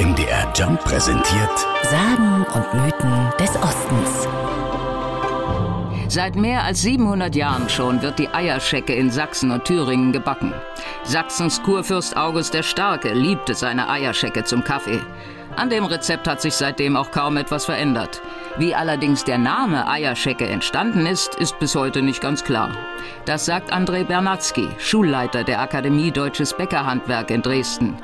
MDR Jump präsentiert Sagen und Mythen des Ostens. Seit mehr als 700 Jahren schon wird die Eierschecke in Sachsen und Thüringen gebacken. Sachsens Kurfürst August der Starke liebte seine Eierschecke zum Kaffee. An dem Rezept hat sich seitdem auch kaum etwas verändert. Wie allerdings der Name Eierschecke entstanden ist, ist bis heute nicht ganz klar. Das sagt André Bernatzky, Schulleiter der Akademie Deutsches Bäckerhandwerk in Dresden.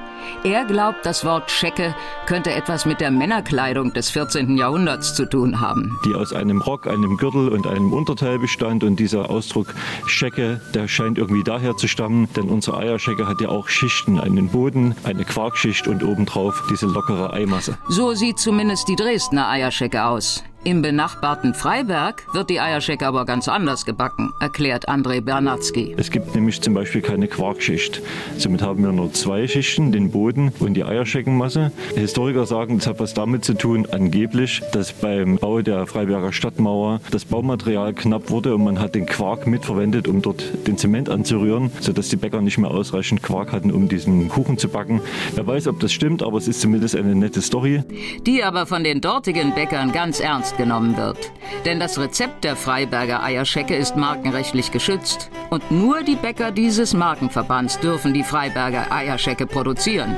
Er glaubt, das Wort Schecke könnte etwas mit der Männerkleidung des 14. Jahrhunderts zu tun haben. Die aus einem Rock, einem Gürtel und einem Unterteil bestand. Und dieser Ausdruck Schecke, der scheint irgendwie daher zu stammen, denn unsere Eierschecke hat ja auch Schichten, einen Boden, eine Quarkschicht und obendrauf diese lockere Eimasse. So sieht zumindest die Dresdner Eierschecke aus. Im benachbarten Freiberg wird die Eierschecke aber ganz anders gebacken, erklärt André Bernatzky. Es gibt nämlich zum Beispiel keine Quarkschicht. Somit haben wir nur zwei Schichten, den Boden und die Eierscheckenmasse. Historiker sagen, das hat was damit zu tun, angeblich, dass beim Bau der Freiberger Stadtmauer das Baumaterial knapp wurde und man hat den Quark mitverwendet, um dort den Zement anzurühren, sodass die Bäcker nicht mehr ausreichend Quark hatten, um diesen Kuchen zu backen. Wer weiß, ob das stimmt, aber es ist zumindest eine nette Story. Die aber von den dortigen Bäckern ganz ernst ernst genommen wird. Denn das Rezept der Freiberger Eierschecke ist markenrechtlich geschützt. Und nur die Bäcker dieses Markenverbands dürfen die Freiberger Eierschecke produzieren.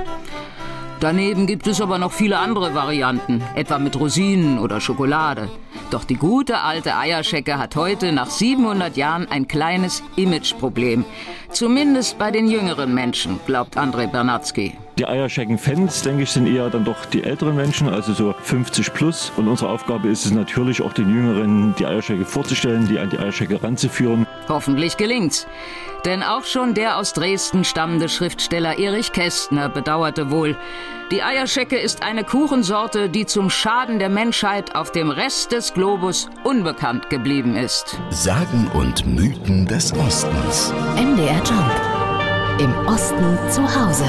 Daneben gibt es aber noch viele andere Varianten, etwa mit Rosinen oder Schokolade. Doch die gute alte Eierschecke hat heute nach 700 Jahren ein kleines Imageproblem. Zumindest bei den jüngeren Menschen, glaubt André Bernatzky. Die Eierschecken-Fans, denke ich, sind eher dann doch die älteren Menschen, also so 50 plus. Und unsere Aufgabe ist es natürlich auch den Jüngeren die Eierschecke vorzustellen, die an die Eierschecke ranzuführen. Hoffentlich gelingt's. Denn auch schon der aus Dresden stammende Schriftsteller Erich Kästner bedauerte wohl, die Eierschecke ist eine Kuchensorte, die zum Schaden der Menschheit auf dem Rest des Globus unbekannt geblieben ist. Sagen und Mythen des Ostens. MDR Jump. Im Osten zu Hause.